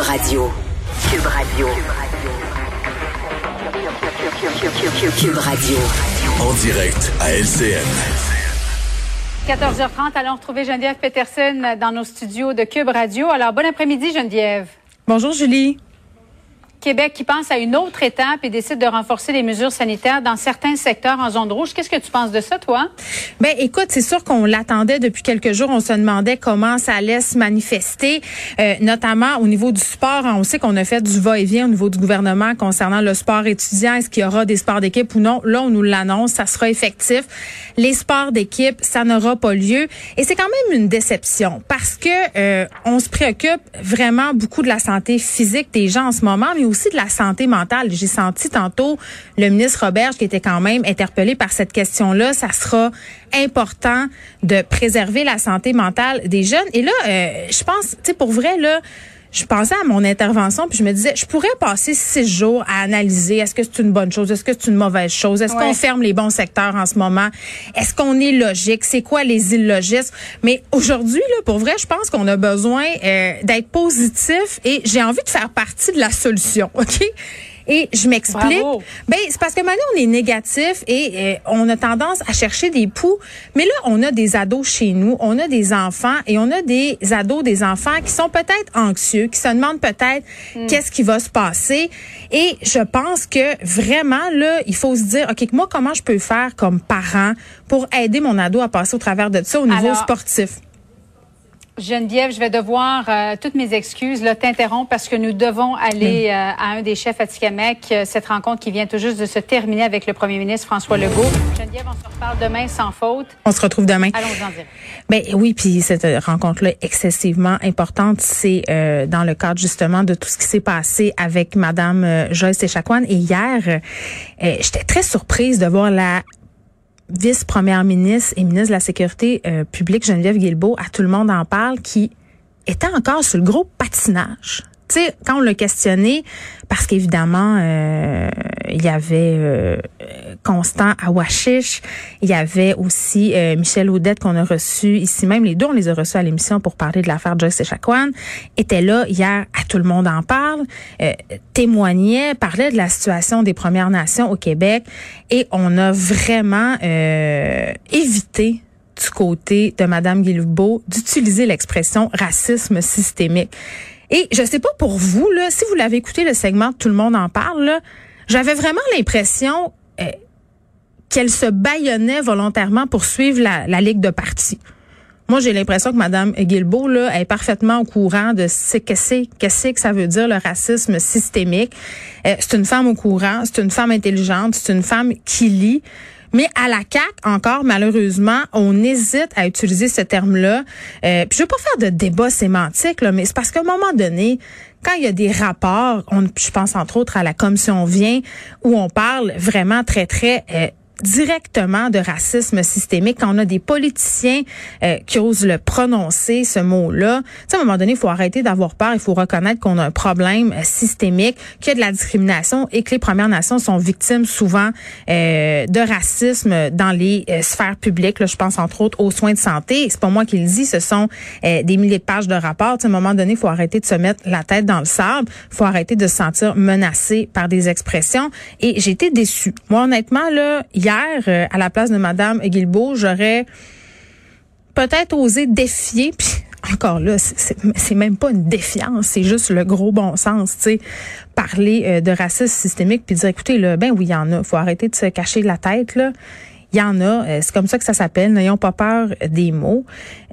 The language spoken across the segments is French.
Cube Radio. Cube Radio. Cube Radio. En direct à LCN. 14h30, allons retrouver Geneviève Peterson dans nos studios de Cube Radio. Alors, bon après-midi, Geneviève. Bonjour, Julie. Québec qui pense à une autre étape et décide de renforcer les mesures sanitaires dans certains secteurs en zone rouge. Qu'est-ce que tu penses de ça, toi? Ben, écoute, c'est sûr qu'on l'attendait depuis quelques jours. On se demandait comment ça allait se manifester, euh, notamment au niveau du sport. On sait qu'on a fait du va-et-vient au niveau du gouvernement concernant le sport étudiant. Est-ce qu'il y aura des sports d'équipe ou non? Là, on nous l'annonce, ça sera effectif. Les sports d'équipe, ça n'aura pas lieu. Et c'est quand même une déception parce que euh, on se préoccupe vraiment beaucoup de la santé physique des gens en ce moment, aussi de la santé mentale. J'ai senti tantôt le ministre Robert qui était quand même interpellé par cette question-là. Ça sera important de préserver la santé mentale des jeunes. Et là, euh, je pense, tu sais, pour vrai, là, je pensais à mon intervention puis je me disais, je pourrais passer six jours à analyser est-ce que c'est une bonne chose, est-ce que c'est une mauvaise chose, est-ce qu'on ferme les bons secteurs en ce moment, est-ce qu'on est logique, c'est quoi les illogismes? Mais aujourd'hui, là, pour vrai, je pense qu'on a besoin euh, d'être positif et j'ai envie de faire partie de la solution, ok? Et je m'explique. Ben c'est parce que maintenant on est négatif et euh, on a tendance à chercher des poux. Mais là, on a des ados chez nous, on a des enfants et on a des ados, des enfants qui sont peut-être anxieux, qui se demandent peut-être hmm. qu'est-ce qui va se passer. Et je pense que vraiment là, il faut se dire, ok, moi comment je peux faire comme parent pour aider mon ado à passer au travers de ça au niveau sportif? Geneviève, je vais devoir, euh, toutes mes excuses, là, t'interrompre parce que nous devons aller euh, à un des chefs à Tikamek, euh, cette rencontre qui vient tout juste de se terminer avec le premier ministre François Legault. Geneviève, on se reparle demain sans faute. On se retrouve demain. Allons-en dire. Ben oui, puis cette rencontre-là excessivement importante, c'est dans le cadre justement de tout ce qui s'est passé avec Madame Joyce Echaquan. Et hier, j'étais très surprise de voir la vice-première ministre et ministre de la Sécurité euh, publique, Geneviève Guilbeault, à tout le monde en parle, qui était encore sur le gros patinage. Tu sais, quand on l'a questionné, parce qu'évidemment, euh, il y avait euh, Constant Awashish, il y avait aussi euh, Michel Audette qu'on a reçu ici même. Les deux, on les a reçus à l'émission pour parler de l'affaire Joyce Echaquan. Était là hier, à tout le monde en parle, euh, témoignait, parlait de la situation des Premières Nations au Québec et on a vraiment évité du côté de Madame Guilbeault d'utiliser l'expression racisme systémique. Et je sais pas pour vous, là, si vous l'avez écouté le segment Tout le monde en parle, j'avais vraiment l'impression euh, qu'elle se baillonnait volontairement pour suivre la, Ligue de partis. Moi, j'ai l'impression que Mme Guilbeault là, est parfaitement au courant de ce que c'est, qu'est-ce que ça veut dire le racisme systémique. Euh, c'est une femme au courant, c'est une femme intelligente, c'est une femme qui lit. Mais à la CAC encore malheureusement, on hésite à utiliser ce terme-là. Euh, puis je veux pas faire de débat sémantique mais c'est parce qu'à un moment donné, quand il y a des rapports, je pense entre autres à la commission vient où on parle vraiment très très euh, directement de racisme systémique quand on a des politiciens euh, qui osent le prononcer ce mot-là. À un moment donné, il faut arrêter d'avoir peur, il faut reconnaître qu'on a un problème euh, systémique, qu'il y a de la discrimination et que les Premières Nations sont victimes souvent euh, de racisme dans les sphères publiques. Là, je pense entre autres aux soins de santé. C'est pas moi qui le dis, ce sont des milliers de pages de rapports. Tu sais, à un moment donné, il faut arrêter de se mettre la tête dans le sable, il faut arrêter de se sentir menacé par des expressions. Et j'ai été déçue. Moi, honnêtement, là, hier, euh, à la place de Madame Guilbeault, j'aurais peut-être osé défier, puis encore là, c'est même pas une défiance, c'est juste le gros bon sens, tu sais, parler euh, de racisme systémique puis dire écoutez là, ben oui, il y en a, faut arrêter de se cacher la tête là. Il y en a, euh, c'est comme ça que ça s'appelle. N'ayons pas peur des mots.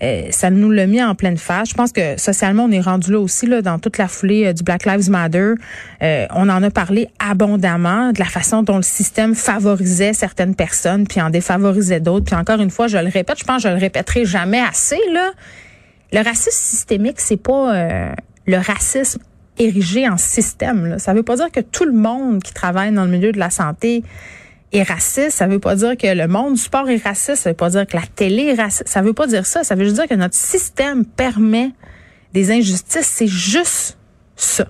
Euh, ça nous l'a mis en pleine face. Je pense que socialement, on est rendu là aussi, là, dans toute la foulée euh, du Black Lives Matter. on en a parlé abondamment de la façon dont le système favorisait certaines personnes, puis en défavorisait d'autres. Puis encore une fois, je le répète, je pense que je le répéterai jamais assez. Là, le racisme systémique, c'est pas le racisme érigé en système. Là. Ça veut pas dire que tout le monde qui travaille dans le milieu de la santé est raciste, ça veut pas dire que le monde du sport est raciste, ça veut pas dire que la télé est raciste, ça veut pas dire ça, ça veut juste dire que notre système permet des injustices, c'est juste ça.